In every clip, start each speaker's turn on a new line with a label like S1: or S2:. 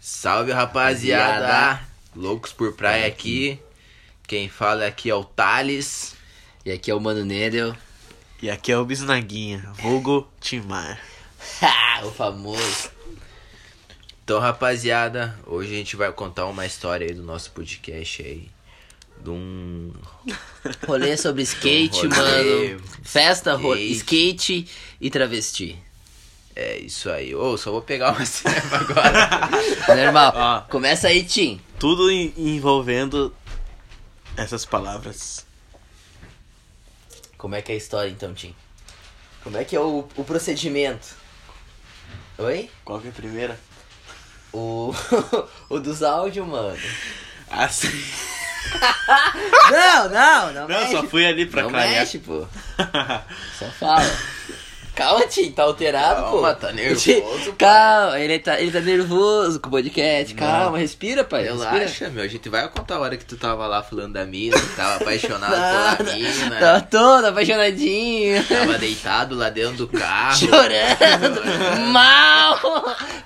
S1: Salve rapaziada! Loucos por praia aqui. Quem fala aqui é o Thales.
S2: E aqui é o Mano Nedel.
S3: E aqui é o Bisnaguinha, vulgo Timar.
S2: O famoso.
S1: Então, rapaziada, hoje a gente vai contar uma história aí do nosso podcast aí. De um.
S2: Rolê sobre skate,
S1: Um rolê,
S2: mano. Festa, ro-
S1: skate.
S2: skate e travesti.
S1: É isso aí. Ô, só vou pegar uma serva agora.
S2: Normal.
S3: Ó.
S2: Começa aí, Tim.
S3: Tudo em- envolvendo essas palavras.
S2: Como é que é a história então, Tim? Como é que é o, o procedimento? Oi?
S3: Qual que é a primeira?
S2: O, o dos áudios, mano.
S3: Assim.
S2: Não, não, não.
S3: Não,
S2: mexe.
S3: só fui ali pra
S2: Não
S3: clarear.
S2: mexe, pô. Só fala. Calma, Tim, tá alterado,
S1: Calma,
S2: pô.
S1: tá nervoso,
S2: Tim,
S1: pai.
S2: Calma, ele tá, ele tá nervoso com o podcast. Calma, respira, pai. Respira.
S1: Relaxa, meu. A gente vai contar a hora que tu tava lá falando da mina, que tava apaixonado
S2: Nada.
S1: pela mina.
S2: Tava todo apaixonadinho.
S1: Tava deitado lá dentro do carro.
S2: Chorando. Mal.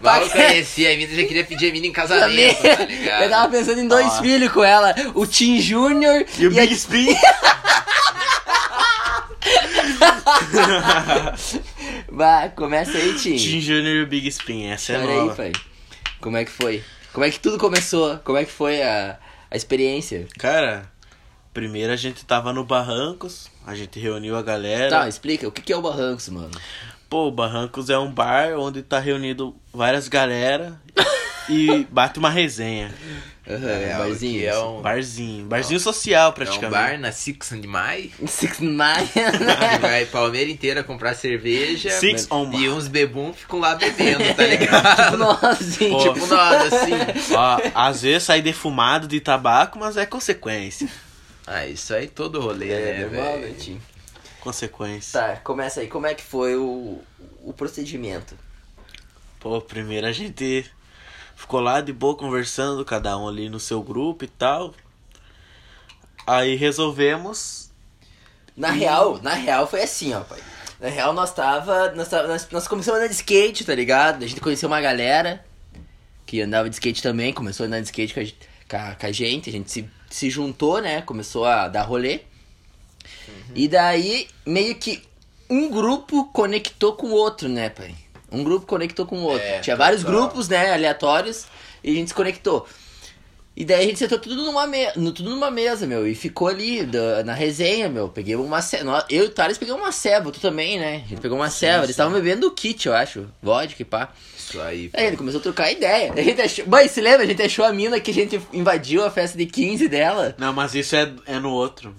S1: Mal
S2: Pra-
S1: conhecia a mina, já queria pedir a mina em casamento, tá ligado?
S2: Eu tava pensando em dois
S3: Ó.
S2: filhos com ela. O Tim Júnior
S3: E o
S2: a-
S3: Big Spin?
S2: Vai, começa aí, Tim.
S3: Tim e o Big Spin, essa é
S2: Chora aí,
S3: nova.
S2: pai. Como é que foi? Como é que tudo começou? Como é que foi a, a experiência?
S3: Cara, primeiro a gente tava no Barrancos, a gente reuniu a galera.
S2: Tá, explica. O que que é o Barrancos, mano?
S3: Pô, o Barrancos é um bar onde tá reunido várias galera e bate uma resenha.
S2: Aham,
S1: É,
S2: barzinho.
S1: é um,
S3: Barzinho, barzinho social
S1: é um
S3: praticamente.
S1: bar na Six and Mai.
S2: Six Nine.
S1: que vai Palmeira inteira comprar cerveja.
S3: Six on
S1: E uns bebum ficam lá bebendo, tá ligado?
S2: Nossa, gente.
S3: Pô.
S1: tipo nós, assim.
S3: Ó, às vezes sai defumado de tabaco, mas é consequência.
S1: Ah, isso aí todo rolê,
S2: É,
S1: né,
S2: normal, né,
S1: velho?
S3: Consequência.
S2: Tá, começa aí. Como é que foi o, o procedimento?
S3: Pô, primeiro a gente ficou lá de boa conversando, cada um ali no seu grupo e tal. Aí resolvemos.
S2: Na real, na real foi assim, ó, pai. Na real, nós tava. Nós, tava- nós, nós começamos a andar de skate, tá ligado? A gente conheceu uma galera que andava de skate também, começou a andar de skate com a, com a, com a gente, a gente se, se juntou, né? Começou a dar rolê. E daí, meio que um grupo conectou com o outro, né, pai? Um grupo conectou com o outro.
S1: É,
S2: Tinha vários grupos, né, aleatórios, e a gente se conectou. E daí a gente sentou tudo numa, me... tudo numa mesa, meu, e ficou ali da- na resenha, meu. Peguei uma ceva. Eu e o Thales pegamos uma ceva, tu também, né? A gente pegou uma ceva. Eles estavam bebendo o kit, eu acho. Vodka e pá.
S1: Isso aí.
S2: Aí ele começou a trocar ideia. A gente achou... Mãe, se lembra? A gente achou a mina que a gente invadiu a festa de 15 dela.
S3: Não, mas isso é, é no outro.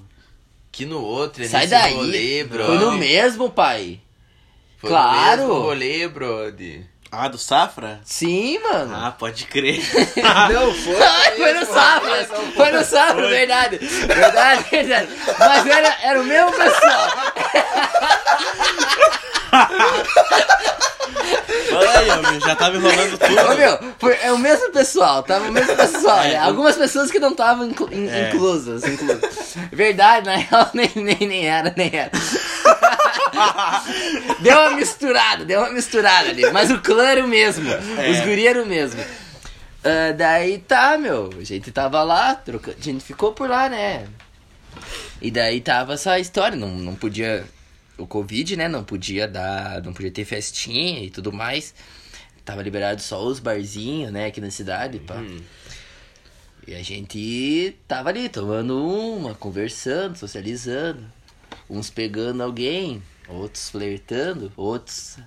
S1: Que no outro, é
S2: Sai daí.
S1: rolê, bro.
S2: Foi no mesmo, pai.
S1: Foi
S2: Claro.
S1: mesmo rolê, brody.
S3: Ah, do Safra?
S2: Sim, mano.
S3: Ah, pode crer.
S1: Não, foi.
S2: Foi no Safra! Foi no Safra, verdade. Verdade, verdade. Mas era, era o mesmo pessoal.
S3: Olha aí, meu, já tava enrolando
S2: Ô,
S3: tudo.
S2: meu, foi, é o mesmo pessoal, tava o mesmo pessoal. né?
S3: É.
S2: Algumas pessoas que não estavam inclu- in-
S3: É.
S2: inclusas, inclusas. Verdade, na real, nem, nem, nem era, nem era. deu uma misturada, deu uma misturada ali. Mas o clã era o mesmo.
S3: É.
S2: Os guri eram o mesmo. Ah, daí tá, meu. A gente tava lá, a gente ficou por lá, né? E daí tava essa história, não, não podia. O Covid, né? Não podia dar. Não podia ter festinha e tudo mais. Tava liberado só os barzinhos, né, aqui na cidade, pá.
S1: Hum.
S2: E a gente tava ali, tomando uma, conversando, socializando. Uns pegando alguém, outros flertando, outros.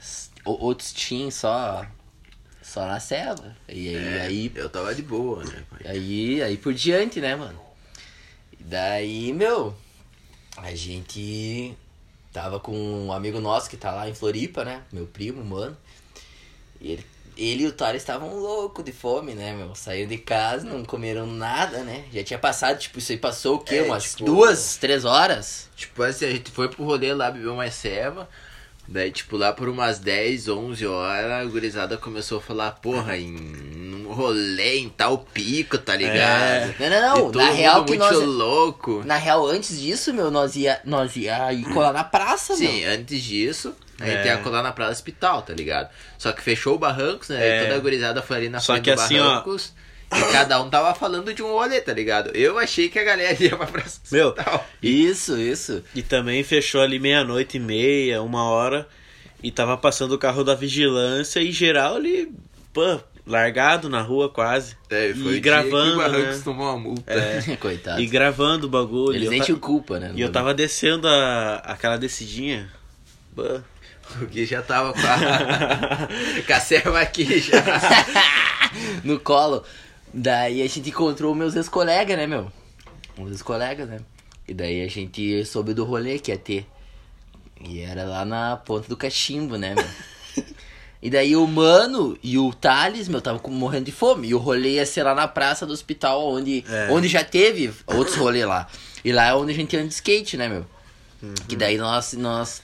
S2: Outros tinham só. Só na selva. E aí,
S1: É,
S2: aí
S1: Eu tava de boa, né, pai?
S2: Aí, aí por diante, né, mano? E daí, meu, a gente tava com um amigo nosso que tá lá em Floripa, né? Meu primo, mano. E ele, ele e o Thales estavam loucos de fome, né, meu? Saíram de casa, não comeram nada, né? Já tinha passado, tipo, isso aí passou o quê?
S1: É,
S2: Umas
S1: tipo-
S2: duas, três horas?
S1: Tipo assim, a gente foi pro rolê lá, bebeu mais ceva. Daí, tipo, lá por umas 10, 11 horas, a gurizada começou a falar, porra, em um rolê em tal pico, tá ligado?
S2: Não, não, não.
S1: Todo
S2: Na real que
S1: muito
S2: nós.
S1: louco.
S2: Na real, antes disso, meu, nós ia, nós ia ir colar na praça,
S1: Sim,
S2: meu.
S1: antes disso, a gente
S3: É.
S1: ia colar na Praça Hospital, tá ligado? Só que fechou o Barrancos, né?
S3: É.
S1: E toda a gurizada foi ali na
S3: Só
S1: frente
S3: que
S1: do
S3: assim, ó-
S1: Barrancos. E cada um tava falando de um rolê, tá ligado? Eu achei que a galera ia pra Praça
S3: Meu.
S2: Isso, isso.
S3: E também fechou ali meia-noite e meia, uma hora. E tava passando o carro da vigilância e geral ali, pô, largado na rua quase.
S1: É,
S3: e
S1: foi o dia que
S3: gravando,
S1: o
S3: né?
S1: tomou uma multa.
S2: Coitado.
S3: E gravando o bagulho.
S2: Eles
S3: E
S2: nem
S3: ta-
S2: tinham culpa, né?
S3: E eu tava descendo a, aquela descidinha. Pô.
S1: O Gui já tava com a, com a serva aqui já.
S2: no colo. Daí a gente encontrou meus ex-colegas, né, meu? Meus ex-colegas, né? E daí a gente soube do rolê que ia ter. E era lá na ponta do cachimbo, né, meu? E daí o Mano e o Thales, meu, tava morrendo de fome. E o rolê ia ser lá na praça do hospital, onde,
S3: É.
S2: onde já teve outros rolês lá. E lá é onde a gente anda de skate, né, meu? Que daí nós, nós,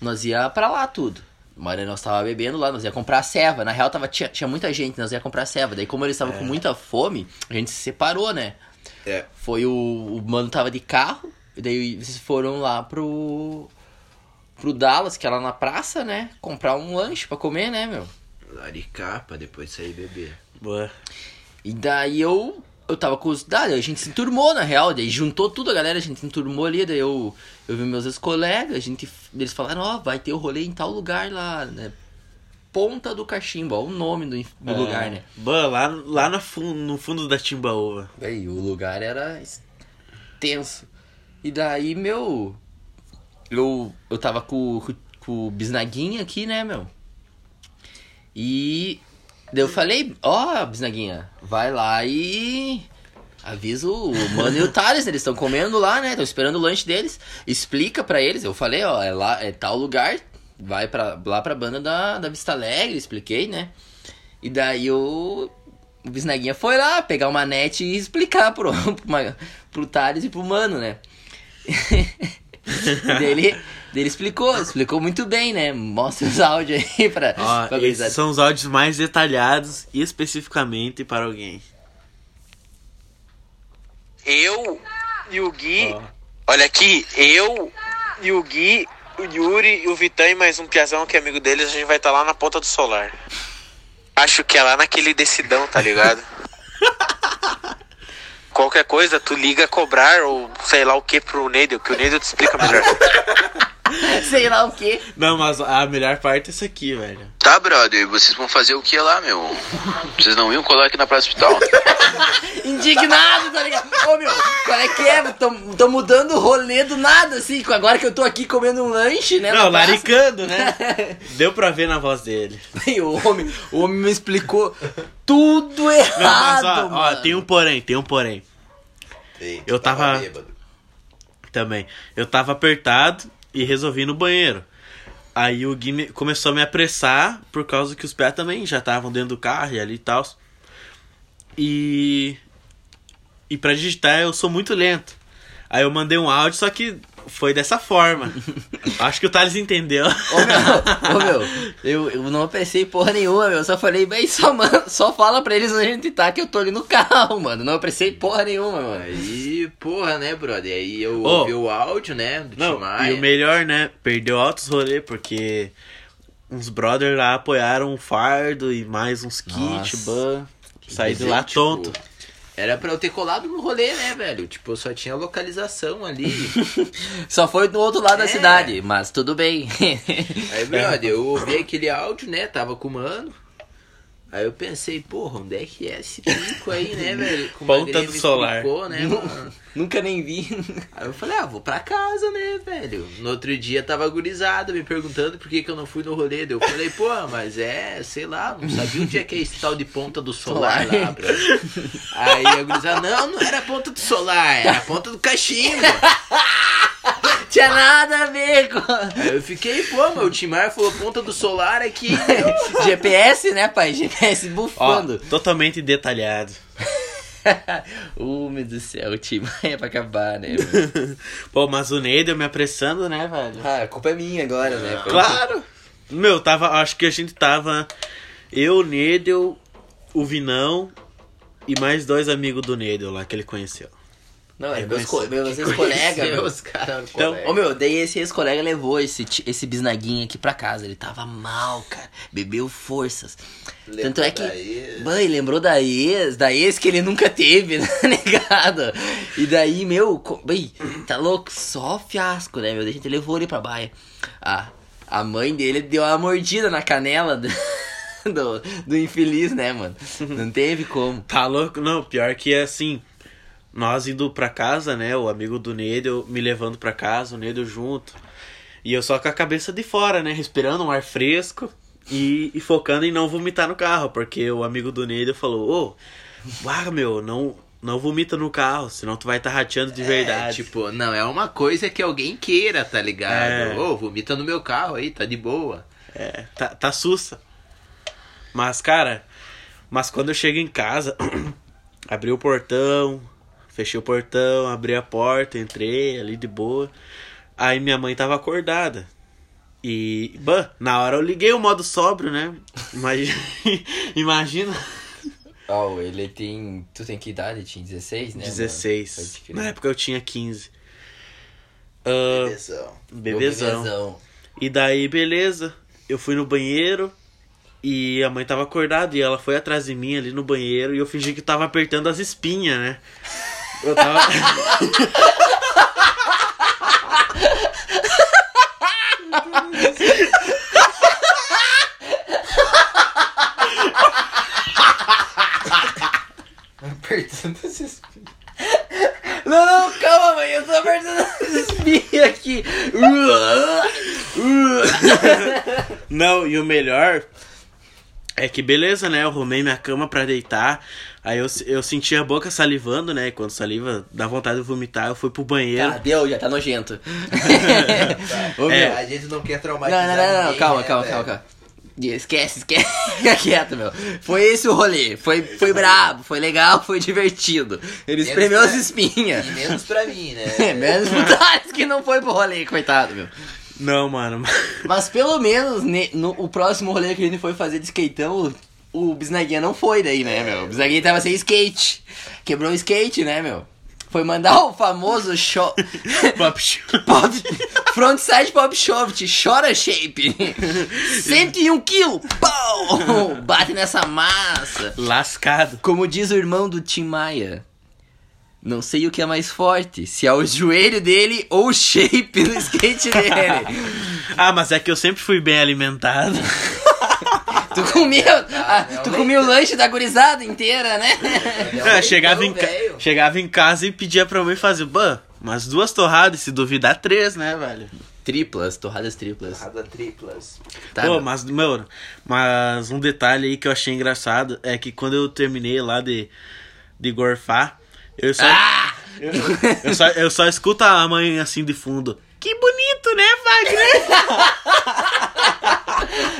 S2: nós ia pra lá tudo. Mas nós tava bebendo lá, nós ia comprar ceva. Na real, tava, tinha, tinha muita gente, nós ia comprar ceva. Daí, como eles estavam com muita fome, a gente se separou, né?
S1: É.
S2: Foi o, o mano tava de carro, e daí eles foram lá pro. pro Dallas, que é lá na praça, né? Comprar um lanche pra comer, né, meu?
S1: Laricar pra depois sair beber.
S3: Boa.
S2: E daí eu. Eu tava com os. Daí a gente se enturmou, na real. Daí juntou tudo a galera, a gente se enturmou ali. Daí eu, eu vi meus ex-colegas, a gente. Eles falaram, ó, vai ter o rolê em tal lugar lá, né? Ponta do Cachimbo, ó, o nome do, do
S3: É.
S2: lugar, né?
S3: Boa, lá, lá no, fundo, no fundo da Timbaúva.
S2: Aí o lugar era tenso. E daí, meu. Eu, eu tava com, com, com o Bisnaguinha aqui, né, meu? E. Daí eu falei, ó, Bisnaguinha, vai lá e. Avisa o mano e o Thales, né? eles estão comendo lá, né? Estão esperando o lanche deles. Explica pra eles. Eu falei, ó, é lá, é tal lugar. Vai pra, lá pra banda da, da Vista Alegre, expliquei, né? E daí o, Bisnaguinha foi lá pegar uma net e explicar pro, pro, pro Thales e pro Mano, né? e daí ele, explicou, explicou muito bem, né? Mostra os áudios aí pra,
S3: Ó,
S2: pra
S3: esses são os áudios mais detalhados e especificamente para alguém.
S4: Eu e o Gui.
S3: Ó.
S4: Olha aqui, eu e o Gui, o Yuri e o Vitão e mais um piazão que é amigo deles, a gente vai estar lá na ponta do solar. Acho que é lá naquele decidão, tá ligado? Qualquer coisa, tu liga a cobrar ou sei lá o que pro Neidel, que o Neidel te explica melhor.
S2: Sei lá o quê.
S3: Não, mas a melhor parte é isso aqui, velho.
S5: Tá, brother, e vocês vão fazer o que lá, meu? Vocês não iam colar aqui na Praça Hospital?
S2: Indignado, tá ligado? Ô meu, qual é que é? Tô, tô mudando o rolê do nada, assim. Agora que eu tô aqui comendo um lanche, né?
S3: Não, laricando, né? Deu pra ver na voz dele.
S2: E o homem, o homem me explicou tudo
S3: Não,
S2: errado,
S3: mas ó, ó, tem um porém, tem um porém.
S1: Ei,
S3: Eu
S1: tava
S3: tava-. Também. Eu tava apertado e resolvi ir no banheiro. Aí o Gui me- começou a me apressar por causa que os pés também já estavam dentro do carro e ali e tal. E. E pra digitar eu sou muito lento. Aí eu mandei um áudio, só que foi dessa forma. Acho que o Thales entendeu.
S2: Ô meu, ô meu, eu, eu não apressei porra nenhuma, meu. Eu só falei, bem, só, mano, só fala pra eles onde a gente tá que eu tô ali no carro, mano. Não apressei porra nenhuma, mano.
S1: Aí, porra, né, brother? Aí eu
S3: Ô.
S1: ouvi o áudio, né, do
S3: Não, e o melhor, né? Perdeu altos rolê, porque uns brothers lá apoiaram um fardo e mais uns kits, ban. Saí de lá
S1: Tipo,
S3: tonto.
S1: Era pra eu ter colado no rolê, né, velho? Tipo, só tinha localização ali.
S2: Só foi do outro lado da
S1: É.
S2: cidade, mas tudo bem.
S1: Aí, brother, eu ouvi aquele áudio, né? Tava com o mano. Aí eu pensei, porra, onde é que é esse pico aí, né, velho?
S3: Ponta do solar.
S1: explicou, né, mano?
S2: Nunca nem vi.
S1: Aí eu falei, ah, vou pra casa, né, velho? No outro dia tava gurizado me perguntando por que, que eu não fui no rolê. Daí Eu falei, pô, mas é, sei lá, não sabia onde é que é esse tal de ponta do solar
S2: Solar.
S1: lá, bro. Aí a gurizada, não, não era ponta do solar, era ponta do cachimbo.
S2: Tinha nada a ver com.
S1: Aí eu fiquei, pô, meu, o Timar falou ponta do solar aqui, meu.
S2: GPS, né, pai? GPS
S3: Ó,
S2: bufando.
S3: totalmente detalhado.
S2: uh, meu do céu, o time é pra acabar, né?
S3: Pô, mas o Neidel me apressando, né, velho?
S2: ah, a culpa é minha agora, né?
S3: Claro! Meu, tava. Acho que a gente tava. Eu, o Neidel, o Vinão e mais dois amigos do Nedel lá que ele conheceu.
S2: Não, é
S3: Eu
S2: meus, co meus ex-colegas,
S1: caras,
S3: Então,
S2: Ô meu, daí esse ex-colega levou esse, esse bisnaguinho aqui pra casa. Ele tava mal, cara. Bebeu forças. Tanto é que. Mãe, lembrou da ex, da ex que ele nunca teve, né, negado? E daí, meu, bem, tá louco? Só fiasco, né, meu? Daí a gente levou ele pra baia. Ah, a mãe dele deu uma mordida na canela do, do, do infeliz, né, mano? Não teve como.
S3: Tá louco? Não, pior que é assim. Nós indo pra casa, né? O amigo do Nedel me levando pra casa, o Nedel junto. E eu só com a cabeça de fora, né? Respirando um ar fresco e, e focando em não vomitar no carro. Porque o amigo do Nedel falou: Ô, ah, meu, não, não vomita no carro, senão tu vai estar tá rateando de verdade.
S1: É, tipo, não, é uma coisa que alguém queira, tá ligado?
S3: É.
S1: Ô, vomita no meu carro aí, tá de boa.
S3: É, tá, tá sussa. Mas, cara, mas quando eu chego em casa, abri o portão, fechei o portão, abri a porta, entrei ali de boa. Aí minha mãe tava acordada. E, bah, na hora eu liguei o modo sóbrio, né? Imagina. imagina
S2: Oh, ele tem. Tu tem que idade? Tinha 16, né?
S3: 16.
S2: mano?
S3: Na época eu tinha 15. Ah,
S1: Bebezão.
S3: bebezão.
S2: Bebezão.
S3: E daí, beleza. Eu fui no banheiro e a mãe tava acordada e ela foi atrás de mim ali no banheiro e eu fingi que tava apertando as espinhas, né? Eu tava.
S2: Apertando. Não, não, calma, mãe, eu tô apertando esses espinhos aqui.
S3: Não, e o melhor é que beleza, né? Eu arrumei minha cama pra deitar. Aí eu, eu senti a boca salivando, né? E quando saliva dá vontade de vomitar, eu fui pro banheiro.
S2: Tá, deu, já tá nojento. Ô,
S3: É.
S1: A gente não quer
S2: Não,
S1: traumatizar
S2: não, não, não,
S1: ninguém,
S2: calma,
S1: né,
S2: calma, calma, calma. Esquece, esquece. Fica quieto, meu. Foi esse o rolê. Foi, foi brabo, foi legal, foi divertido. Ele
S1: Menos
S2: espremeu
S1: pra-
S2: as espinhas.
S1: E menos pra mim, né?
S2: É, menos pro Thales que não foi pro rolê, coitado, meu.
S3: Não, mano.
S2: Mas pelo menos ne- no o próximo rolê que a gente foi fazer de skateão, o, o Bisnaguinha não foi daí, né, meu? O Bisnaguinha tava sem skate. Quebrou o skate, né, meu? Foi mandar o famoso show.
S3: Pop show.
S2: Pop, frontside pop shot, chora shape. 101 quilos, pau! Bate nessa massa.
S3: Lascado.
S2: Como diz o irmão do Tim Maia. Não sei o que é mais forte, se é o joelho dele ou o shape do skate dele.
S3: Ah, mas é que eu sempre fui bem alimentado.
S2: Tu comia, ah, tu comia o lanche da gurizada inteira, né?
S3: É, chegava, em ca- chegava em casa e pedia pra mãe fazer, bah, umas duas torradas, se duvidar, três, né, velho?
S2: Triplas, torradas triplas.
S1: Torrada triplas.
S2: Tá,
S3: Pô, mas, meu, mas um detalhe aí que eu achei engraçado é que quando eu terminei lá de, de gorfar, eu só,
S2: Ah!
S3: eu, eu só, eu só escuto a mãe assim de fundo. Que bonito, né, Wagner?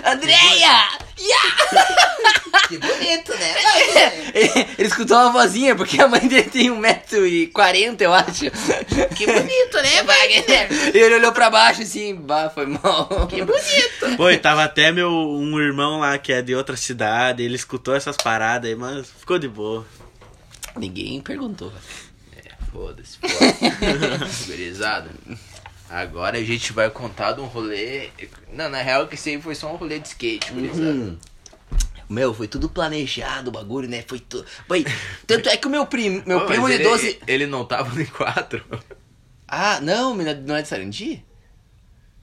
S2: Andréia!
S1: Que bonito, né?
S2: Ele, ele escutou uma vozinha, porque a mãe dele tem 1,40m, eu acho.
S1: Que bonito, né, Wagner?
S2: E ele olhou pra baixo assim, bah, foi mal.
S1: Que bonito.
S3: Pô, e tava até meu um irmão lá que é de outra cidade, ele escutou essas paradas aí, mas ficou de boa.
S2: Ninguém perguntou.
S1: Foda-se, foda-se. Gurizada. Agora a gente vai contar de um rolê. Não, na real que esse aí foi só um rolê de skate, gurizada.
S2: Uhum. Meu, foi tudo planejado o bagulho, né? Foi tudo. Bem, tanto é que o meu primo, meu
S1: Pô,
S2: primo de
S1: ele,
S2: 12.
S1: Ele não tava no 4.
S2: Ah, não, não é de Sarandi?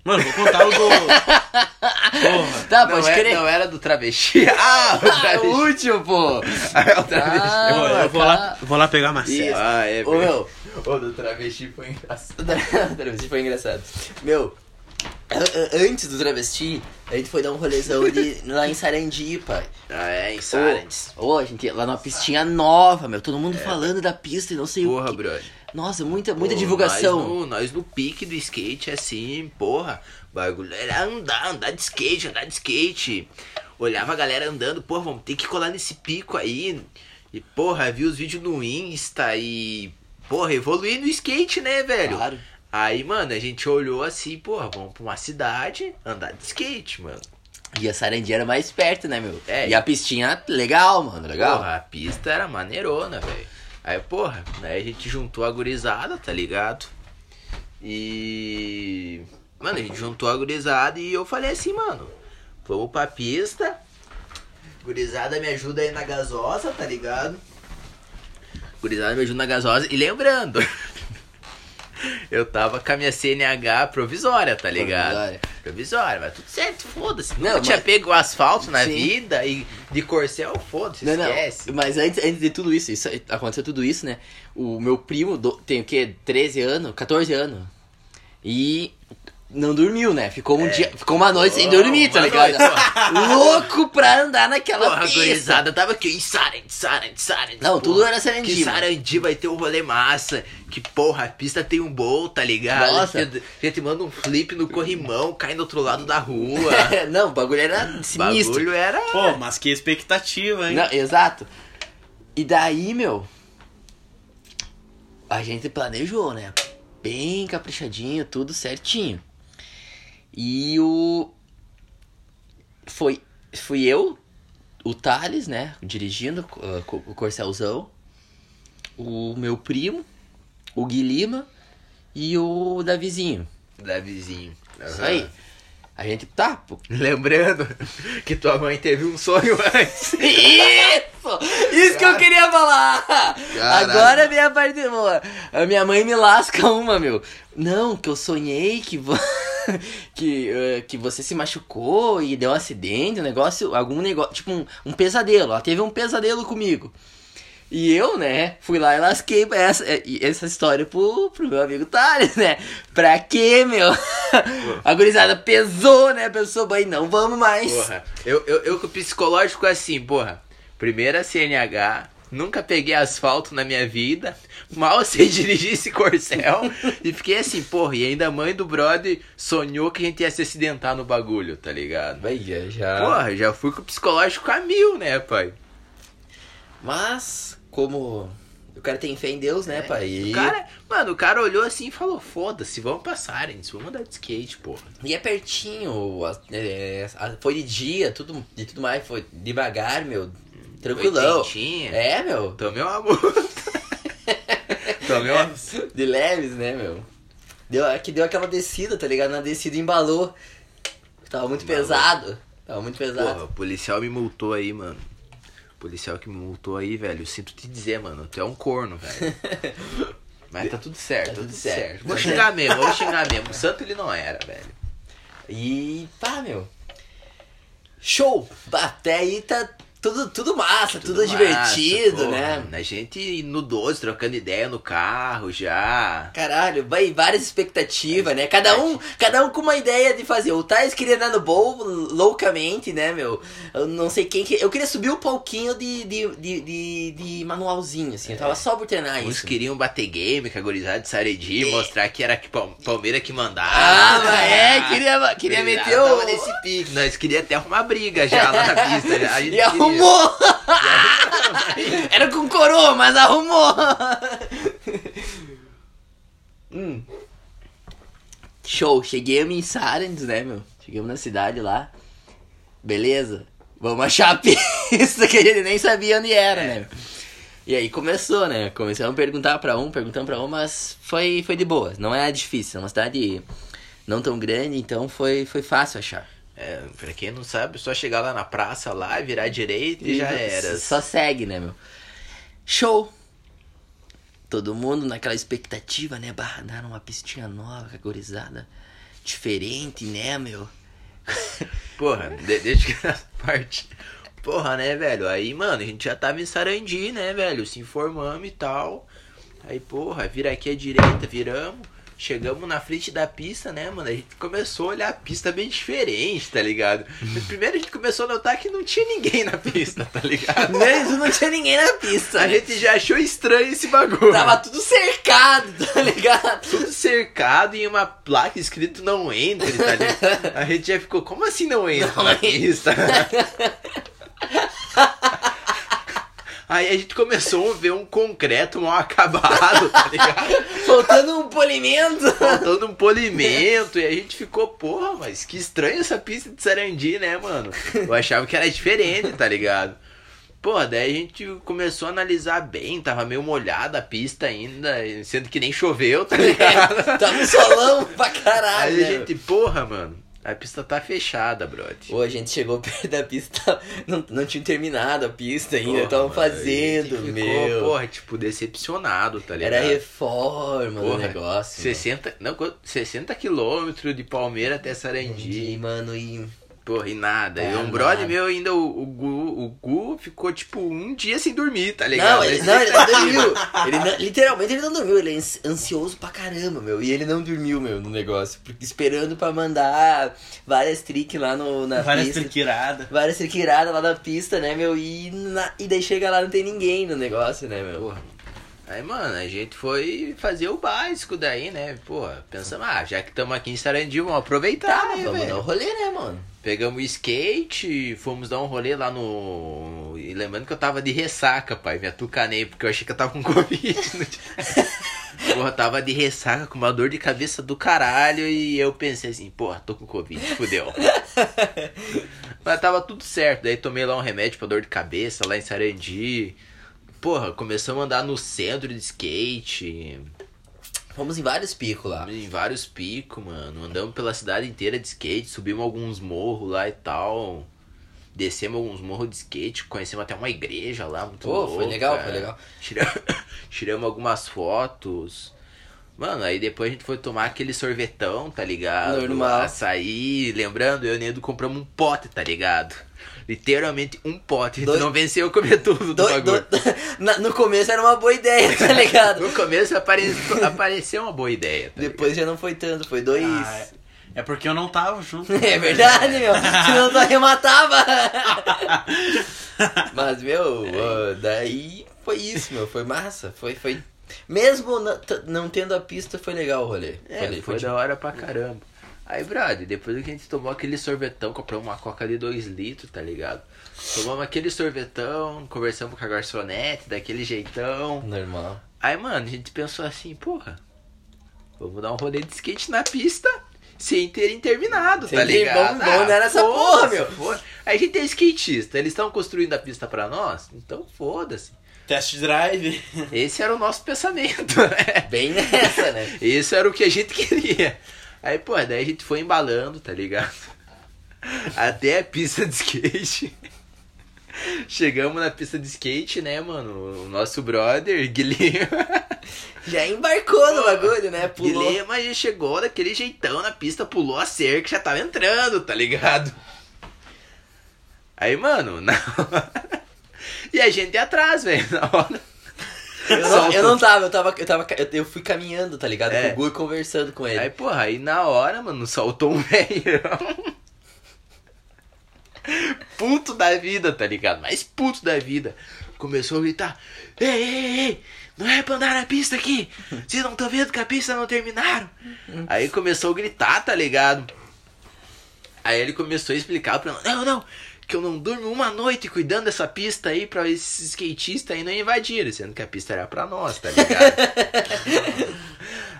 S3: Mano, vou contar o do. Porra.
S2: Tá,
S1: não,
S2: pode
S1: é-
S2: crer.
S1: não era do travesti. Ah, o
S2: Ah, o
S1: travesti.
S2: último, pô.
S1: é o travesti.
S2: Ah,
S3: Eu, eu vou, lá, vou lá pegar uma cesta.
S1: Ah, é,
S2: Ô,
S1: velho.
S2: meu,
S1: O do travesti foi engraçado.
S2: O travesti foi engraçado. Meu, a- a- antes do travesti, a gente foi dar um rolezão de, lá em Sarandi, pai.
S1: Ah, é, em Sarants.
S2: Ô, a gente ia lá numa pistinha nova, meu. Todo mundo falando da pista e não sei o
S1: Porra,
S2: que.
S1: brother.
S2: Nossa, muita, muita
S1: Pô,
S2: divulgação.
S1: Nós no, nós no pique do skate, assim, porra. Bagulho era andar, andar de skate, andar de skate. Olhava a galera andando, porra, vamos ter que colar nesse pico aí. E, porra, vi os vídeos no Insta e. Porra, evoluir no skate, né, velho?
S2: Claro.
S1: Aí, mano, a gente olhou assim, porra, vamos pra uma cidade andar de skate, mano.
S2: E a Sarandi era mais perto, né, meu?
S1: É,
S2: E a pistinha, legal, mano, legal.
S1: Porra, a pista era maneirona, velho. Aí, porra, né, a gente juntou a gurizada, tá ligado? E. Mano, a gente juntou a gurizada e eu falei assim, mano, vamos pra pista. Gurizada me ajuda aí na gasosa, tá ligado? Gurizada me ajuda na gasosa. E lembrando, eu tava com a minha CNH provisória, tá ligado?
S2: Provisória.
S1: Provisória, mas tudo certo, foda-se.
S2: Não,
S1: Nunca tinha
S2: mas-
S1: pego o asfalto na
S2: Sim.
S1: vida e de corcel, foda-se,
S2: Não, não,
S1: esquece.
S2: mas antes, antes de tudo isso, isso, aconteceu tudo isso, né? O meu primo do- tem o quê? 13 anos, 14 anos. E não dormiu, né? Ficou um dia, ficou uma noite sem
S1: Oh,
S2: dormir, tá ligado?
S1: noite,
S2: Louco pra andar naquela
S1: Porra, a
S2: pista.
S1: gurizada tava aqui, Sarandi, Sarandi, Sarandi.
S2: Não, tudo
S1: porra,
S2: era Sarandi,
S1: Que. Sarandi vai ter um rolê massa. Que porra, a pista tem um bowl, tá ligado?
S2: Nossa.
S1: A gente, gente manda um flip no corrimão, cai do outro lado da rua.
S2: não, o bagulho era
S1: O
S2: sinistro.
S1: bagulho era.
S3: Pô, mas que expectativa, hein?
S2: Não, exato. E daí, meu, a gente planejou, né? Bem caprichadinho, tudo certinho. E o. Foi. Fui eu, o Thales, né? Dirigindo co- o Corcelzão. O meu primo, o Gui Lima e o Davizinho.
S1: Davizinho.
S2: Isso aí. A gente tá, pô,
S1: Lembrando que tua mãe teve um sonho antes.
S2: Isso! Isso que eu queria falar!
S1: Caralho.
S2: Agora vem a parte boa. A minha mãe me lasca uma, meu. Não, que eu sonhei que. que, eh, que você se machucou e deu um acidente, um negócio, algum negócio, tipo um, um pesadelo. Ela teve um pesadelo comigo. E eu, né, fui lá e lasquei essa, eh, essa história pro, pro meu amigo Thales, né? Pra quê, meu? A gurizada pesou, né? Pensou, bem, não vamos mais.
S1: Porra, eu, eu, eu com o psicológico assim, porra. Primeira CNH, nunca peguei asfalto na minha vida, mal sei dirigir esse corcel. e fiquei assim, porra, e ainda a mãe do brother sonhou que a gente ia se acidentar no bagulho, tá ligado?
S2: Vai, já, já.
S1: Porra, já fui com o psicológico a mil, né, pai?
S2: Mas, como o cara tem fé em Deus, né, pai? E,
S1: O cara, mano, o cara olhou assim e falou, foda-se, vamos passar, gente, vamos andar de skate, porra.
S2: e é pertinho, a- é, a- foi de dia, tudo, de tudo mais, foi devagar, meu. Tranquilão.
S1: Oitentinha.
S2: É, meu.
S1: Tomei uma multa. Tomei uma...
S2: De leves, né, meu? Deu, que deu aquela descida, tá ligado? Na descida embalou. Tava muito
S1: Embalou.
S2: pesado. Tava muito pesado.
S1: Porra, o policial me multou aí, mano. O policial que me multou aí, velho. Eu sinto te dizer, mano. Tu é um corno, velho. Mas tá tudo certo,
S2: tá tudo
S1: tudo
S2: certo.
S1: certo. Vou xingar mesmo, vou xingar mesmo. O santo ele não era, velho.
S2: E pá, meu. Show! Até aí tá tudo, tudo massa, tudo,
S1: massa,
S2: divertido, né?
S1: A gente no 12, trocando ideia no carro já.
S2: Caralho, vai várias expectativas, né? Cada um, cada um com uma ideia de fazer. O Thais queria andar no bowl loucamente, né, meu? Eu não sei quem que. Eu queria subir o palquinho de, de, de, de, de manualzinho, assim. Eu tava só por treinar
S1: Uns
S2: isso.
S1: queriam bater game gurizada de Saredi, mostrar que era que Pal- Palmeiras que mandava.
S2: Ah, mas é, queria, queria meter o.
S1: nesse pique. Nós queríamos até arrumar briga já lá na pista. A gente
S2: E arrumou! Era com coroa, mas arrumou! hum. Show, chegamos em Sarens, né, meu? Chegamos na cidade lá. Beleza? Vamos achar a pista que a gente nem sabia onde era, né? meu? E aí começou, né? Começamos a perguntar pra um, perguntando pra um, mas foi, foi de boa. Não é difícil, é uma cidade não tão grande, então foi, foi fácil achar.
S1: É, pra quem não sabe, só chegar lá na praça lá, virar direito e já era.
S2: Só segue, né, meu? Show! Todo mundo naquela expectativa, né? Barra, dar uma pistinha nova, categorizada. Diferente, né, meu?
S1: Porra, de, deixa que essa parte. Porra, né, velho? Aí, mano, a gente já tava em Sarandi, né, velho? Se informamos e tal. Aí, porra, vira aqui à direita, viramos. Chegamos na frente da pista, né, mano? A gente começou a olhar a pista bem diferente, tá ligado? Primeiro a gente começou a notar que não tinha ninguém na pista, tá ligado?
S2: Mesmo não tinha ninguém na pista.
S1: A
S2: né?
S1: gente já achou estranho esse bagulho.
S2: Tava tudo cercado, tá ligado?
S1: tudo cercado e uma placa escrito não entre, tá ligado? A gente já ficou, como assim não entra
S2: Não
S1: na
S2: entra?
S1: pista? Aí a gente começou a ver um concreto mal acabado, tá ligado?
S2: Faltando um polimento.
S1: Faltando um polimento. E a gente ficou, porra, mas que estranho essa pista de Sarandi, né, mano? Eu achava que era diferente, tá ligado? Porra, daí a gente começou a analisar bem, tava meio molhada a pista ainda, sendo que nem choveu, tá ligado?
S2: tá um solão pra caralho.
S1: Aí a
S2: né,
S1: gente, porra, mano, a pista tá fechada, brother.
S2: Pô, a gente chegou perto da pista, não, não tinha terminado a pista ainda, estavam fazendo,
S1: ficou,
S2: meu.
S1: Porra, tipo, decepcionado, tá ligado?
S2: Era reforma do
S1: Porra,
S2: negócio. mano.
S1: 60, não, quanto? 60 quilômetros de Palmeira até Sarandi.
S2: E, mano, e.
S1: Porra, e nada.
S2: É,
S1: e um brother meu ainda, o, o o Gu ficou tipo um dia sem dormir, tá ligado?
S2: Não, ele, não, ele não dormiu. Ele não- literalmente ele não dormiu. Ele é ans- ansioso pra caramba, meu. E ele não dormiu, meu, no negócio. Porque esperando pra mandar várias tricks lá no, na
S3: Várias
S2: pista.
S3: triquiradas.
S2: Várias triquiradas lá na pista, né, meu? E, na- e daí chega lá não tem ninguém no negócio, né, meu?
S1: Porra. Aí, mano, a gente foi fazer o básico daí, né? Porra, pensamos, ah, já que estamos aqui em Sarandi, vamos aproveitar,
S2: Tá,
S1: né,
S2: vamos
S1: velho?
S2: dar um rolê, né, mano?
S1: Pegamos o skate, fomos dar um rolê lá no. E lembrando que eu tava de ressaca, pai. Me atucanei, porque eu achei que eu tava com Covid. Porra, tava de ressaca com uma dor de cabeça do caralho. E eu pensei assim, porra, tô com Covid, fudeu. Mas tava tudo certo. Daí tomei lá um remédio pra dor de cabeça lá em Sarandi. Porra, começamos a andar no centro de skate.
S2: Fomos em vários picos lá.
S1: Em vários picos, mano. Andamos pela cidade inteira de skate, subimos alguns morros lá e tal. Descemos alguns morros de skate, conhecemos até uma igreja lá, muito
S2: Pô, foi
S1: louca.
S2: legal, foi legal.
S1: Tiramos, tiramos algumas fotos. Mano, aí depois a gente foi tomar aquele sorvetão, tá ligado?
S2: Normal.
S1: Açaí, lembrando, eu e o Nedo compramos um pote, tá ligado? Literalmente um pote.
S2: Dois-
S1: não venceu comer tudo do
S2: Do-
S1: bagulho.
S2: do- na- no começo era uma boa ideia, tá ligado?
S1: No começo apare... apareceu uma boa ideia. Tá
S2: Depois já não foi tanto, foi dois.
S3: Ah, é. É porque eu não tava junto.
S2: É verdade, meu. Senão tu arrematava. Mas, meu, ó, daí foi isso, meu. Foi massa. Foi, foi. Mesmo não, tendo a pista, foi legal o rolê.
S1: É,
S2: Foi-
S1: foi,
S2: de-
S1: da hora pra caramba. Aí, brother, depois que a gente tomou aquele sorvetão, compramos uma coca de 2 litros, tá ligado? Tomamos aquele sorvetão, conversamos com a garçonete, daquele jeitão.
S2: Normal.
S1: Aí, mano, a gente pensou assim, porra, vamos dar um rolê de skate na pista sem terem terminado,
S2: Sem
S1: tá ligado?
S2: vamos- vamos dar nessa porra, meu.
S1: foda-se. Aí a gente é skatista, eles estão construindo a pista pra nós, então foda-se.
S3: Test drive.
S1: Esse era o nosso pensamento, né?
S2: Bem nessa, né?
S1: Isso era o que a gente queria. Aí, pô, daí a gente foi embalando, tá ligado? Até a pista de skate. Chegamos na pista de skate, né, mano? O nosso brother, Guilherme.
S2: Já embarcou no bagulho, né? Pulou.
S1: Guilherme já chegou daquele jeitão na pista, pulou a cerca, já tava entrando, tá ligado? Aí, mano, na E a gente atrás, velho, na hora.
S2: Eu não, eu não tava, eu tava, eu tava, eu, fui caminhando, tá ligado?
S1: É.
S2: Com o Gu e conversando com ele.
S1: Aí, porra, aí na hora, mano, soltou um velho. puto da vida, tá ligado? Mais puto da vida. Começou a gritar: Ei, ei, ei, não é pra andar na pista aqui. Vocês não estão vendo que a pista não terminaram? Aí começou a gritar, tá ligado? Aí ele começou a explicar pra ela: Não, não, que eu não durmo uma noite cuidando dessa pista aí pra esses skatistas aí não invadirem, sendo que a pista era pra nós, tá ligado?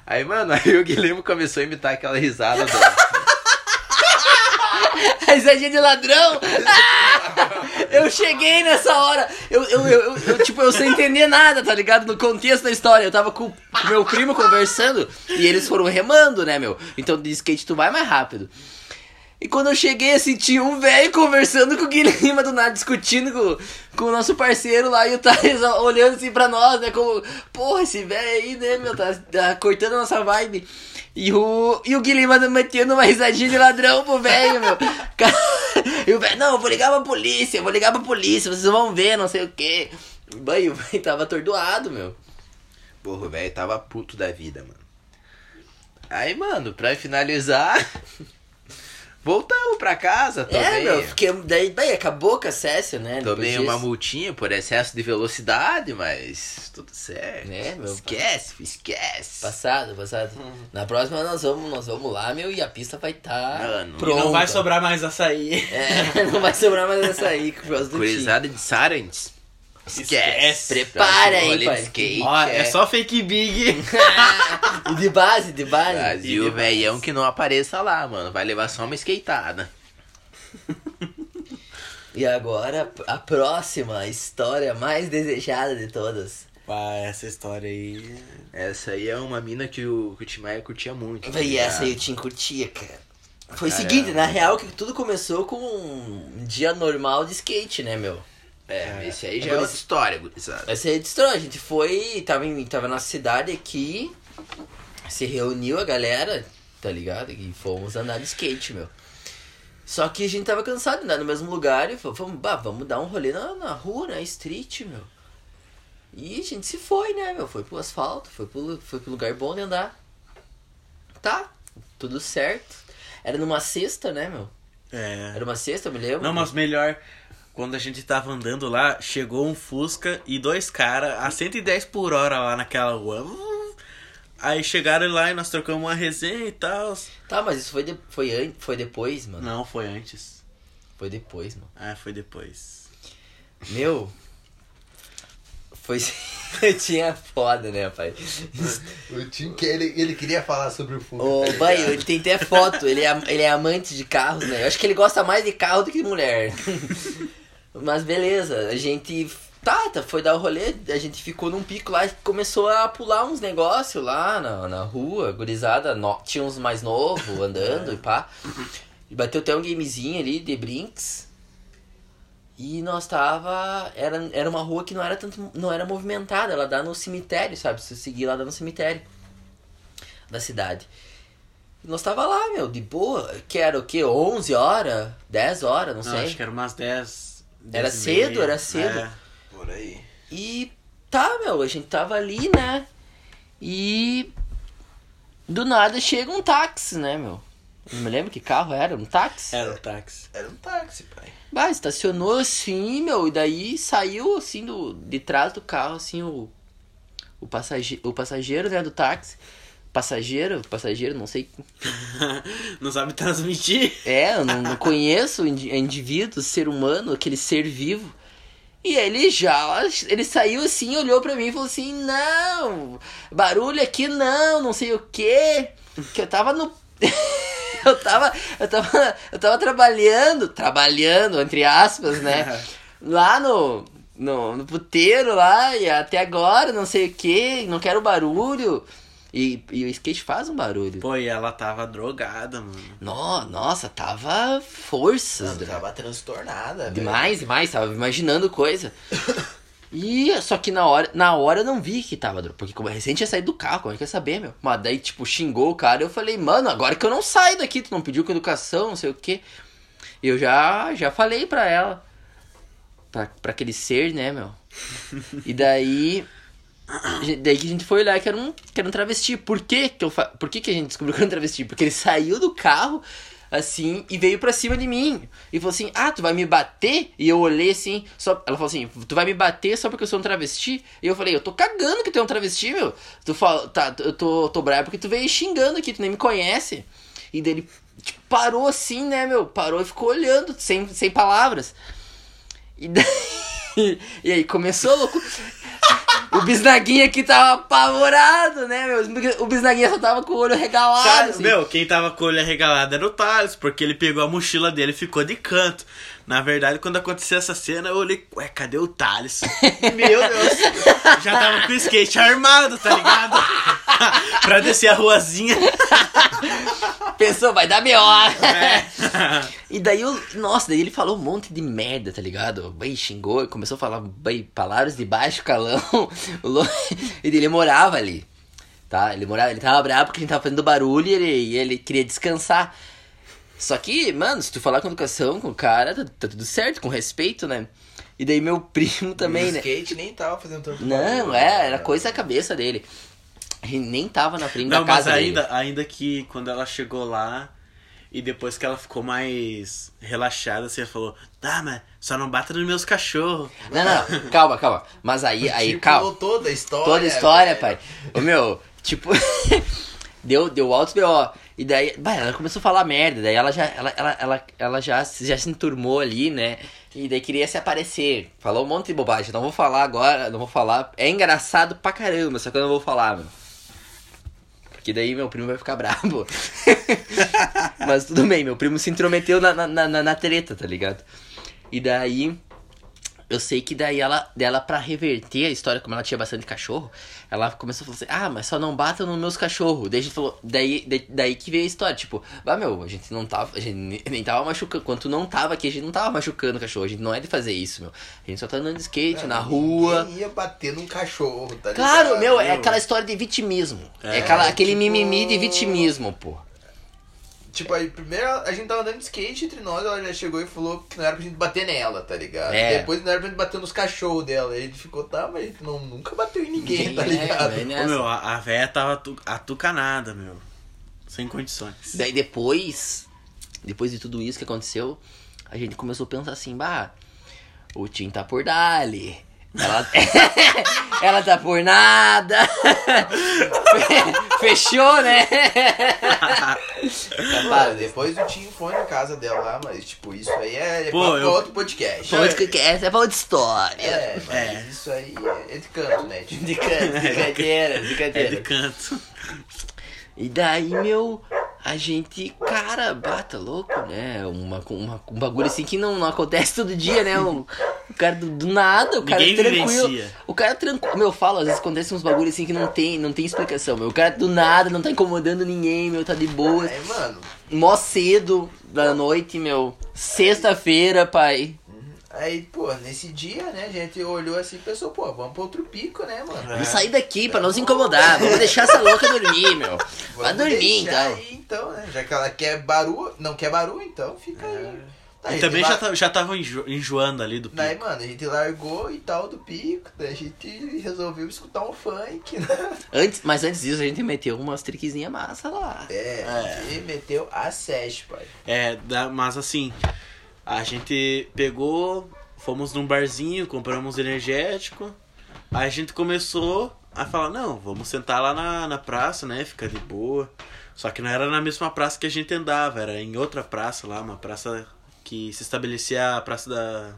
S1: Aí, mano, aí o Guilherme começou a imitar aquela risada do.
S2: A risadinha de ladrão! Eu cheguei nessa hora! Eu, eu, eu, eu- eu, tipo, eu sem entender nada, tá ligado? No contexto da história. Eu tava com o meu primo conversando e eles foram remando, né, meu? Então de skate tu vai mais rápido. E quando eu cheguei, assim, tinha um velho conversando com o Guilherme do nada, discutindo com, com o nosso parceiro lá, e o Thales olhando assim pra nós, né? Como, porra, esse velho aí, né, meu, tá, tá cortando a nossa vibe. E o, e o Guilherme metendo uma risadinha de ladrão pro velho, meu. E o velho, não, eu vou ligar pra polícia, eu vou ligar pra polícia, vocês vão ver, não sei o quê. Bem, o velho tava atordoado, meu.
S1: Porra, o velho tava puto da vida, mano. Aí, mano, pra finalizar. Voltamos pra casa,
S2: É,
S1: tomei,
S2: meu, fiquei, daí, bem, acabou com a Cécia, né?
S1: tomei uma multinha por excesso de velocidade, mas tudo certo.
S2: É, meu,
S1: esquece, filho, esquece.
S2: Passado, passado. Na próxima nós vamos, nós vamos lá, meu, e a pista vai estar
S1: e
S2: pronta.
S3: E não vai sobrar mais açaí.
S2: É, não vai sobrar mais essa aí por causa do.
S1: Curizada de Sarantes. Esquece.
S2: Prepara aí,
S1: Rolê
S2: pai.
S1: de skate.
S3: Ó, é só fake big.
S2: E de base, de base.
S1: Brasil, velhão que não apareça lá, mano. Vai levar só uma skateada.
S2: E agora, a próxima história mais desejada de todas.
S3: Pá, essa história aí.
S1: Essa aí é uma mina que o, que o Tim Maia curtia muito. tá
S2: Véi, essa aí eu
S1: ligado?
S2: te curtia, cara. Foi o seguinte, na real que tudo começou com um dia normal de skate, né, meu?
S1: É, esse aí já
S2: Agora
S1: é outra história, gurizada.
S2: Essa aí destrói, a gente foi, tava, em, tava na cidade aqui, se reuniu a galera, tá ligado? E fomos andar de skate, meu. Só que a gente tava cansado de andar no mesmo lugar e falou, vamos, bah, vamos dar um rolê na, na rua, na street, meu. E a gente se foi, né, meu? Foi pro asfalto, foi pro, foi pro lugar bom de andar. Tá, tudo certo. Era numa sexta, né, meu?
S3: É.
S2: Era uma sexta, eu me lembro.
S3: Não, mas melhor, quando a gente tava andando lá, chegou um Fusca e dois caras a 110 por hora lá naquela rua. Aí chegaram lá e nós trocamos uma resenha e tal.
S2: Tá, mas isso foi, de, foi, an, foi depois, mano.
S3: Não, foi antes.
S2: Foi depois, mano.
S3: Ah, foi depois.
S2: Meu. Foi. Eu tinha foda, né, pai?
S6: O Tim, que ele, ele queria falar sobre o Fusca.
S2: Ô, Banho, ele tem até foto. Ele é, ele é amante de carros, né? Eu acho que ele gosta mais de carro do que de mulher. Mas beleza, a gente. Tá, tá, foi dar o rolê, a gente ficou num pico lá e começou a pular uns negócios lá na, na rua, gurizada, no, tinha uns mais novos andando e pá. E bateu até um gamezinho ali de brinks. E nós tava. Era, era uma rua que não era tanto. não era movimentada, ela dá no cemitério, sabe? Se você seguir lá dá no cemitério da cidade. E nós tava lá, meu, de boa, que era o quê? 11 horas? 10 horas, não,
S3: Não,
S2: sei.
S3: acho que era umas 10.
S2: Era
S3: 10
S2: cedo, era cedo.
S3: É.
S1: Por aí.
S2: E tá, meu, a gente tava ali, né? E do nada chega um táxi, né, meu? Não me lembro que carro era, um táxi?
S3: Era o táxi.
S1: Era um táxi, pai.
S2: Bah, estacionou assim, meu, e daí saiu assim do de trás do carro assim o o passageiro, o passageiro, né, do táxi. Passageiro, passageiro, não sei.
S3: não sabe transmitir.
S2: É, eu não, não conheço o indi- indivíduo, ser humano, aquele ser vivo. E ele já, ele saiu assim, olhou pra mim e falou assim: "Não, barulho aqui não, não sei o quê". Que eu tava no eu tava, eu tava, eu tava trabalhando, trabalhando entre aspas, né? Lá no no, no puteiro lá e até agora, não sei o que, não quero barulho. E, e o skate faz um barulho.
S3: Pô, e ela tava drogada, mano.
S2: No, nossa, tava forças.
S1: Tava transtornada, velho.
S2: Demais, demais, tava imaginando coisa. E só que na hora, na hora eu não vi que tava, dro- porque como recente tinha saído do carro, como é que ia saber, meu? Mas daí, tipo, xingou o cara, eu falei, mano, agora que eu não saio daqui, tu não pediu com educação, não sei o quê. E eu já, já falei pra ela, pra, pra aquele ser, né, meu? E daí, daí que a gente foi olhar que era um, que era um travesti. Por que que eu fa... Por que que a gente descobriu que era um travesti? Porque ele saiu do carro, assim, e veio pra cima de mim. E falou assim, ah, tu vai me bater? E eu olhei assim, só... ela falou assim, tu vai me bater só porque eu sou um travesti? E eu falei, eu tô cagando que tu é um travesti, meu. Tu fala, tá, eu tô, tô bravo porque tu veio xingando aqui, tu nem me conhece. E daí ele tipo, parou assim, né, meu? Parou e ficou olhando, sem, sem palavras. E daí... E aí começou louco. O Bisnaguinha aqui tava apavorado, né, meu? O Bisnaguinha só tava com o olho regalado. Assim.
S3: meu, quem tava com o olho arregalado era o Thales, porque ele pegou a mochila dele e ficou de canto. Na verdade, quando aconteceu essa cena, eu olhei, ué, cadê o Thales?
S1: Meu Deus.
S3: Já tava com o skate armado, tá ligado? pra descer a ruazinha.
S2: Pensou, vai dar melhor.
S3: É.
S2: E daí, eu, nossa, daí ele falou um monte de merda, tá ligado? Bem, xingou, começou a falar bem, palavras de baixo calão. E ele morava ali, tá? Ele morava, ele tava bravo porque a gente tava fazendo barulho e ele, e ele queria descansar. Só que, mano, se tu falar com educação com o cara, tá, tá tudo certo, com respeito, né? E daí meu primo também,
S1: o
S2: né?
S1: skate nem tava fazendo tanto
S2: Não,
S1: barulho,
S2: é, era
S1: né?
S2: coisa da cabeça dele. Gente nem tava na frente
S3: Não,
S2: da
S3: mas
S2: casa dele.
S3: ainda, ainda que quando ela chegou lá e depois que ela ficou mais relaxada, você falou, tá, mas só não bata nos meus cachorros.
S2: Não, não, calma, calma. Mas aí, aí,
S1: Tipo,
S2: calma.
S1: toda a história.
S2: Toda a história,
S1: velho.
S2: pai. Ô meu, tipo, deu, deu altos B.O. E daí, bah, ela começou a falar merda, daí ela já, ela, ela, ela, ela já, já se enturmou ali, né? E daí queria se aparecer. Falou um monte de bobagem. Não vou falar agora, não vou falar. É engraçado pra caramba, só que eu não vou falar, mano. Porque daí meu primo vai ficar bravo. Mas tudo bem, meu primo se intrometeu na, na, na, na treta, tá ligado? E daí. Eu sei que daí ela, dela pra reverter a história, como ela tinha bastante cachorro, ela começou a falar assim, ah, mas só não batam nos meus cachorros. Daí a gente falou, daí, daí, daí que veio a história, tipo, ah, meu, a gente não tava, a gente nem- tava machucando, quando tu não tava aqui, a gente não tava machucando o cachorro, a gente não é de fazer isso, meu. A gente só tá andando de skate, na rua.
S6: Ia bater num cachorro, tá
S2: Claro,
S6: ligado?
S2: meu, é aquela história de vitimismo. É, aquela, aquele
S6: tipo-
S2: mimimi de vitimismo, pô.
S6: Tipo, aí primeiro a gente tava andando de skate entre nós, ela já chegou e falou que não era pra gente bater nela, tá ligado?
S2: É.
S6: Depois não era pra gente bater nos cachorros dela. Aí a gente ficou, tá, mas a gente não, nunca bateu em ninguém, tá
S2: É,
S6: ligado?
S2: nessa.
S3: meu, a, a véia tava atu- atucanada, meu. Sem condições.
S2: Daí depois, depois de tudo isso que aconteceu, a gente começou a pensar assim, bah, o Tim tá por dali. Ela, ela tá por nada. Fe- Fechou, né?
S6: Cara, depois o Tim foi na casa dela lá, mas tipo, isso aí é, é
S3: Pô,
S6: pra
S3: eu-
S6: outro podcast.
S2: Essa é pra outra história.
S6: É, mas isso aí é de canto, né? Tipo,
S2: De canto, brincadeira,
S3: É de
S2: brincadeira.
S3: canto.
S2: E daí, meu, a gente, cara, bata louco, né? Uma, uma, um bagulho assim que não, não acontece todo dia, né? O, o cara do, do nada, o cara
S3: Ninguém
S2: tranquilo.
S3: vivencia.
S2: O cara tranquilo. Meu, eu falo, às vezes acontece uns bagulhos assim que não tem, não tem explicação, meu. O cara do nada não tá incomodando ninguém, meu, tá de boa.
S6: aí, mano,
S2: Mó cedo da noite, meu. Sexta-feira, pai.
S6: Aí, pô, nesse dia, né, a gente olhou assim e pensou, pô, vamos pra outro pico, né, mano?
S2: Vamos sair daqui pra não se incomodar. Vamos deixar essa louca dormir, meu. Vai
S6: Vamos
S2: dormir, então.
S6: Aí, então, né? Já que ela quer barulho, não quer barulho, então fica aí. Tá, a
S3: E
S6: gente
S3: também
S6: lá-
S3: já, ta- já tava enjo- enjoando ali do
S6: Daí,
S3: pico.
S6: mano, a gente largou e tal do pico, daí a gente resolveu escutar um funk, né?
S2: Antes, mas antes disso, a gente meteu umas triquezinhas massa lá.
S6: É, a gente meteu a sesh, pai.
S3: É, mas assim, a gente pegou, fomos num barzinho, compramos energético. Aí a gente começou a falar, não, vamos sentar lá na, na praça, né? Ficar de boa. Só que não era na mesma praça que a gente andava, era em outra praça lá, uma praça que se estabelecia a praça da.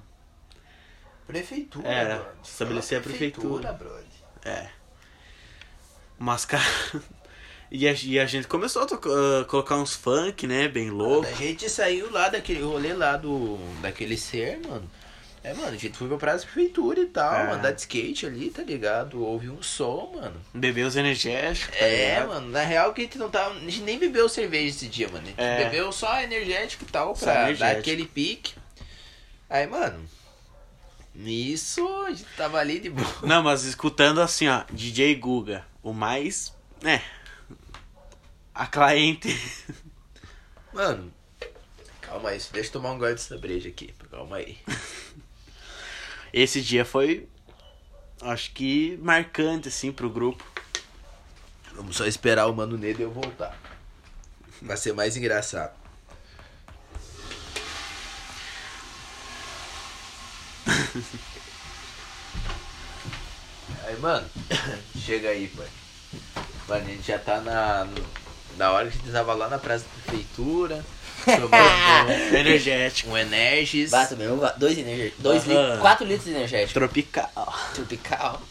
S6: Prefeitura,
S3: Era,
S6: brother.
S3: estabelecer a prefeitura.
S6: brother.
S3: É. Mas, cara. E a, e a gente começou a tocar- a colocar uns funk, né? Bem louco.
S1: A gente saiu lá daquele rolê lá do. daquele ser, mano. É, mano, a gente foi pra praça da prefeitura e tal,
S3: É.
S1: andar de skate ali, tá ligado? Ouvi um som, mano.
S3: Beber os energéticos. tá
S1: É,
S3: ligado?
S1: mano, na real que a gente não tava. A gente nem bebeu cerveja esse dia, mano. A gente
S3: É.
S1: bebeu só energético e tal,
S3: Só
S1: pra dar aquele pique. Aí, mano. Nisso, a gente tava ali de boa.
S3: Não, mas escutando assim, ó, DJ Guga, o mais, né, a cliente.
S1: Mano, calma aí, deixa eu tomar um gole dessa breja aqui. Calma aí.
S3: Esse dia foi, acho que marcante, assim, pro grupo.
S1: Vamos só esperar o Mano Nedo eu voltar. Vai ser mais engraçado. Aí, mano, chega aí, pai. Mano, a gente já tá na. Na hora que a gente tava lá na praça da prefeitura. Tomando
S3: Energético.
S1: um Energis.
S2: Bata mesmo, dois energéticos. Dois
S3: Aham.
S2: litros, quatro litros de energético.
S3: Tropical.
S2: Tropical.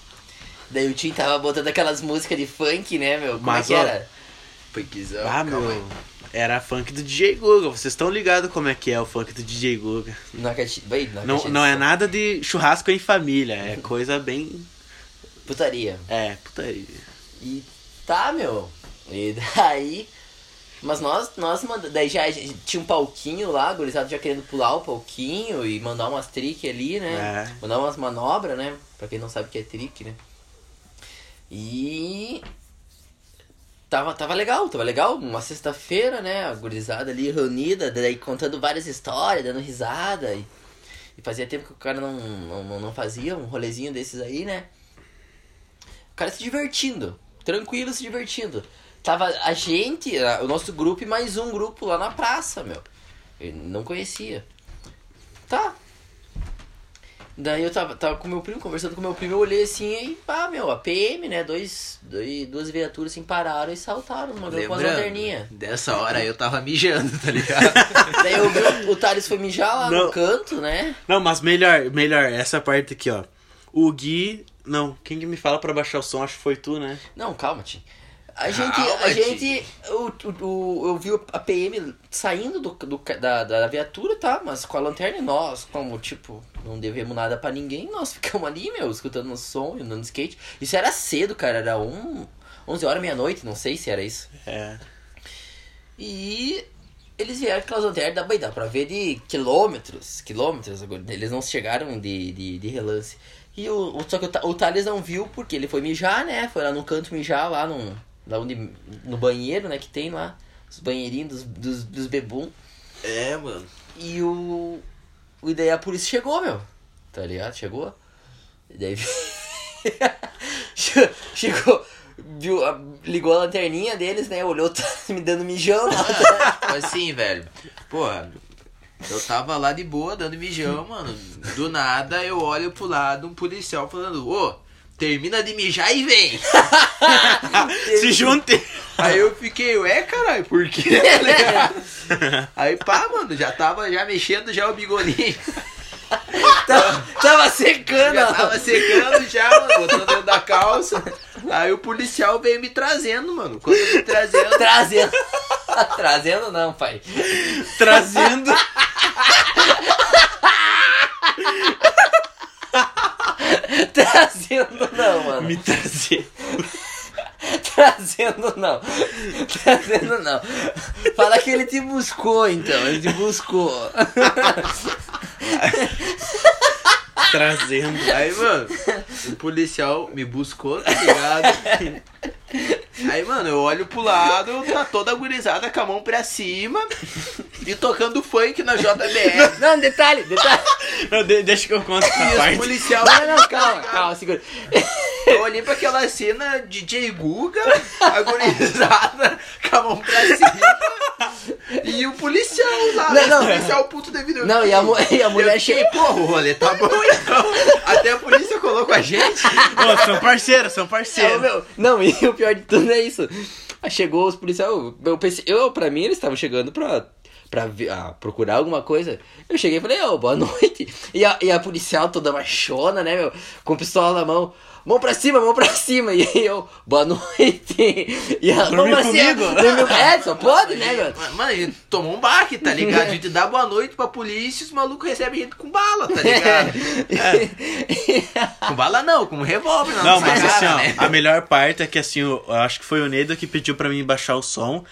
S2: Daí o Tim tava botando aquelas músicas de funk, né, meu? Como
S3: Mas,
S2: é que
S3: ó,
S2: era?
S1: Funkzão,
S3: Ah,
S1: calma aí.
S3: meu. Era funk do DJ Guga. Vocês estão ligados como é que é o funk do DJ Guga.
S2: Na vai, na
S3: Não, não é nada de churrasco em família. É coisa bem.
S2: Putaria.
S3: É, putaria.
S2: E tá, meu. E daí. Mas nós, nós manda, daí já tinha um palquinho lá, o gurizado já querendo pular o palquinho e mandar umas trick ali, né?
S3: É.
S2: Mandar umas manobras, né? Pra quem não sabe o que é trick, né? E. Tava, tava legal, tava legal. Uma sexta-feira, né? A gurizada ali reunida, daí contando várias histórias, dando risada. E, e fazia tempo que o cara não, não, não fazia um rolezinho desses aí, né? O cara se divertindo, tranquilo se divertindo. Tava a gente, o nosso grupo e mais um grupo lá na praça, meu. Eu não conhecia. Tá. Daí eu tava, tava com meu primo, conversando com meu primo, eu olhei assim e, pá, meu, a PM, né? Dois, dois, duas viaturas assim pararam e saltaram numa com as lanterninhas.
S1: Dessa hora eu tava mijando, tá ligado?
S2: Daí eu vi o, o Thales foi mijar lá
S3: Não.
S2: no canto, né?
S3: Não, mas melhor, melhor, essa parte aqui, ó. O Gui. Não, quem que me fala pra baixar o som? Acho que foi tu, né?
S2: Não, calma, Tim. A gente,
S1: Calma,
S2: a gente, o, o, eu vi a PM saindo do, do, da, da viatura, tá? Mas com a lanterna e nós, como, tipo, não devemos nada pra ninguém, nós ficamos ali, meu, escutando o som, andando de skate. Isso era cedo, cara, era um, 11 horas, meia-noite, não sei se era isso.
S3: É.
S2: E eles vieram com aquelas lanternas, dá, dá pra ver de quilômetros, quilômetros, agora, eles não chegaram de, de, de relance. E o, só que o, o Thales não viu porque ele foi mijar, né? Foi lá no canto mijar, lá no, lá onde, no banheiro, né? Que tem lá, os banheirinhos dos, dos, dos bebum.
S1: É, mano.
S2: E o. O e daí a polícia chegou, meu. Tá ligado? Chegou. E daí. Che- chegou. Viu, a- ligou a lanterninha deles, né? Olhou, tá me dando mijão lá.
S1: Tipo assim, velho. Porra, eu tava lá de boa, dando mijão, mano. Do nada eu olho pro lado, um policial falando, ô, termina de mijar e vem.
S3: Se junte!
S1: Aí eu fiquei, ué, caralho, por quê? Tá? Aí pá, mano, já tava já mexendo já o bigolinho.
S2: tava, tava secando,
S1: Já tava secando já, mano, botando dentro da calça. Aí o policial veio me trazendo, mano. Quando me trazendo.
S2: Trazendo. Trazendo não, pai.
S3: Trazendo.
S2: Trazendo não, mano.
S3: me trazer.
S2: Trazendo não. Trazendo não. Fala que ele te buscou, então. Ele te buscou.
S3: Trazendo.
S1: Aí, mano, o policial me buscou, tá ligado? Aí, mano, eu olho pro lado, tá toda gurizada com a mão pra cima e tocando funk na JBR.
S2: Não, detalhe, detalhe.
S3: Não, de- deixa que eu conto essa
S1: E
S3: parte.
S1: policial.
S2: Não, não, calma, calma, segura.
S1: Eu olhei pra aquela cena DJ Guga, a gurizada com a mão pra cima. E o policial lá,
S2: Não, não.
S1: o policial puto devido.
S2: Não, e a, mu- e a mulher
S1: fiquei, porra, o rolê tá bom então. Até a polícia colocou a gente.
S3: Ô, são parceiros, são
S2: Não,
S3: parceiros.
S2: meu, não, e o pior de tudo é isso. Aí chegou os policiais. Eu, pensei, eu, pra mim, eles estavam chegando pra, pra ah, procurar alguma coisa. Eu cheguei e falei, ô, boa noite. E a, e a policial toda machona, né, meu? Com pistola na mão. Mão pra cima, mão pra cima. E aí eu, boa noite. E a mão
S3: Dormiu
S2: pra cima.
S3: comigo?
S2: dormiu- É, só pode, né, meu?
S1: Mano, a gente tomou um baque, tá ligado? A gente dá boa noite pra polícia e os malucos recebem gente com bala, tá ligado? Com bala não, com um revólver
S3: Não,
S1: nossa
S3: mas
S1: cara,
S3: assim, ó,
S1: né?
S3: a melhor parte é que assim, eu, acho que foi o Nedo que pediu pra mim baixar o som.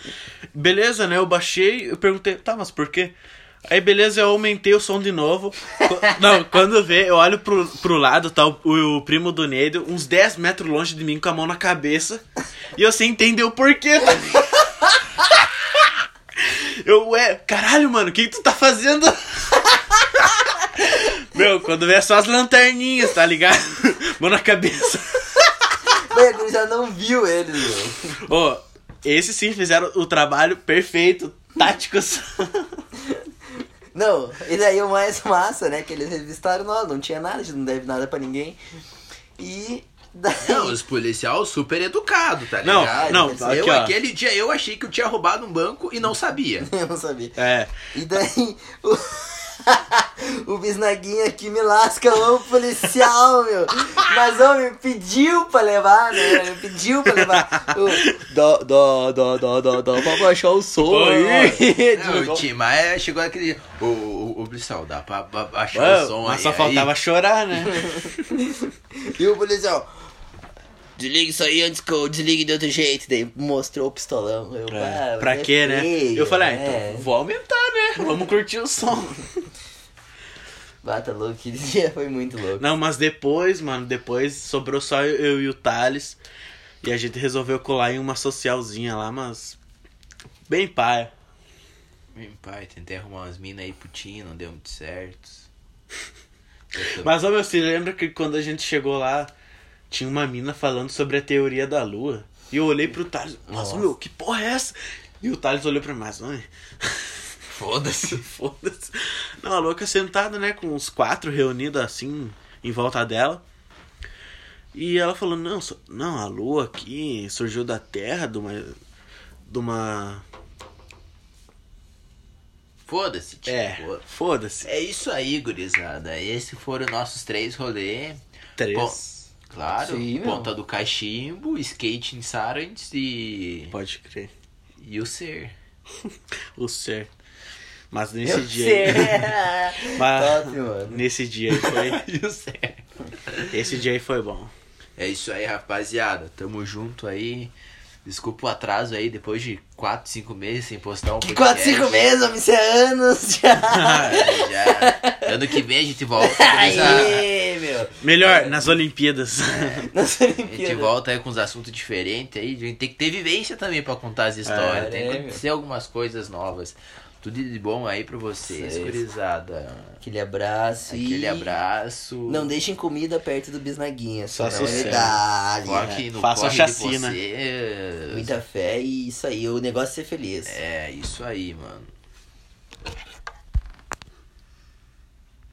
S3: Beleza, né? Eu baixei, eu perguntei, tá, mas por quê? Aí beleza, eu aumentei o som de novo. Não, quando vê, eu olho pro, pro lado, tá o, o primo do Nedo, uns 10 metros longe de mim, com a mão na cabeça. E eu sem entender o porquê, tá? Eu, ué, caralho, mano, o que, que tu tá fazendo? Meu, quando vê é só as lanterninhas, tá ligado? Mão na cabeça.
S2: Mas a já não viu eles, meu.
S3: Ô, esses sim fizeram o trabalho perfeito, táticos.
S2: Não, e daí o mais massa, né? Que eles revistaram nós, não tinha nada, a gente não deve nada pra ninguém. E daí.
S1: Não, os policial super educado, tá
S3: Não,
S1: ligado?
S3: não,
S1: eu,
S3: aqui, ó.
S1: aquele dia eu achei que eu tinha roubado um banco e não sabia.
S2: Eu não sabia.
S3: É.
S2: E daí o, o bisnaguinho aqui me lasca o policial, meu. Mas o homem pediu pra levar, né? Pediu pra levar. O- Dó, dó, dó, dó, dó, dó, pra baixar o som aí.
S1: Não, o Timar chegou aquele. Ô, ô, ô, policial, dá pra ba- baixar o som
S3: mas
S1: aí.
S3: só faltava
S1: aí.
S3: chorar, né?
S2: E o policial. Desliga isso aí antes que eu desligue de outro jeito. Daí mostrou o pistolão. Eu,
S3: É,
S2: "Ah,
S3: pra
S2: é
S3: quê, né?
S2: feio,
S3: Eu falei, ah,
S2: é."
S3: então vou aumentar, né? Vamos curtir o som.
S2: Bata louco, aquele dia foi muito louco.
S3: Não, mas depois, mano, depois sobrou só eu e o Thales. E a gente resolveu colar em uma socialzinha lá, mas. Bem paia.
S1: Meu pai, tentei arrumar umas minas aí putinha, não deu muito certo. Eu tô-
S3: Mas, ó, meu, você lembra que quando a gente chegou lá, tinha uma mina falando sobre a teoria da lua? E eu olhei pro Thales, nossa,
S2: Nossa.
S3: meu, que porra é essa? E o Thales olhou pra mim, mas, mãe,
S2: Foda-se.
S3: Foda-se. Não, a louca sentada, né, com os quatro reunidos assim, em volta dela. E ela falou, não, só- não, a lua aqui surgiu da terra, de uma. De uma.
S1: Foda-se, tio.
S3: É,
S1: foda-
S3: foda-se.
S1: É isso aí, gurizada. Esses foram nossos três rolês.
S3: Três.
S1: Bom, Claro,
S2: Sim, meu.
S1: Ponta do Cachimbo, Skate em Sarants e.
S3: Pode crer.
S1: E o Ser.
S3: O ser. Mas nesse
S2: Eu
S3: dia.
S2: sei.
S3: aí- Mas
S2: Top, mano.
S3: nesse dia aí foi. Esse dia aí foi bom.
S1: É isso aí, rapaziada. Tamo junto aí. Desculpa o atraso aí, depois de 4, 5 meses sem postar um
S2: Que
S1: podcast.
S2: 4, 5 meses, homem, isso é anos já.
S1: É, já. Ano que vem a gente volta.
S2: Aê, meu.
S3: Melhor, nas Olimpíadas.
S2: Nas
S1: A gente
S2: Olimpíadas.
S1: volta aí com uns assuntos diferentes aí. A gente tem que ter vivência também pra contar as histórias.
S2: É,
S1: tem que
S2: né,
S1: acontecer algumas coisas novas. Tudo de bom aí pra vocês,
S2: Isso.
S1: gurizada.
S2: Aquele abraço
S1: Aquele
S2: e...
S1: abraço.
S2: Não deixem comida perto do bisnaguinha.
S3: Só
S1: Foque no
S3: Faça
S1: corre
S3: chacina.
S2: Muita fé e isso aí. O negócio é ser feliz.
S1: É, isso aí, mano.